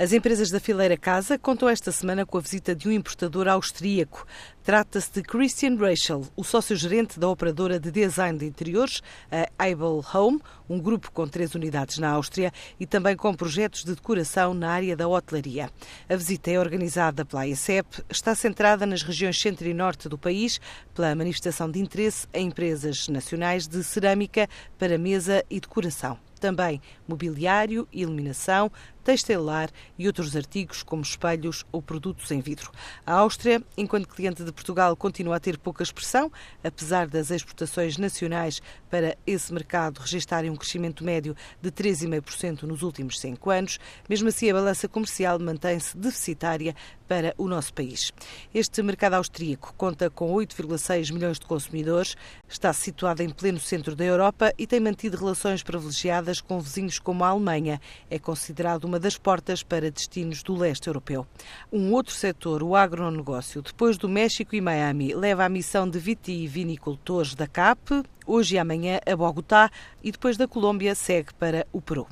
As empresas da fileira Casa contam esta semana com a visita de um importador austríaco. Trata-se de Christian Rachel, o sócio-gerente da operadora de design de interiores, a Able Home, um grupo com três unidades na Áustria e também com projetos de decoração na área da hotelaria. A visita é organizada pela ICEP, está centrada nas regiões centro e norte do país, pela manifestação de interesse em empresas nacionais de cerâmica para mesa e decoração também mobiliário, iluminação, textilar e outros artigos como espelhos ou produtos em vidro. A Áustria, enquanto cliente de Portugal, continua a ter pouca expressão, apesar das exportações nacionais para esse mercado registarem um crescimento médio de 3,5% nos últimos cinco anos. Mesmo assim, a balança comercial mantém-se deficitária para o nosso país. Este mercado austríaco conta com 8,6 milhões de consumidores, está situado em pleno centro da Europa e tem mantido relações privilegiadas com vizinhos como a Alemanha. É considerado uma das portas para destinos do leste europeu. Um outro setor, o agronegócio, depois do México e Miami, leva a missão de vitivinicultores da CAP, hoje e amanhã a Bogotá e depois da Colômbia segue para o Peru.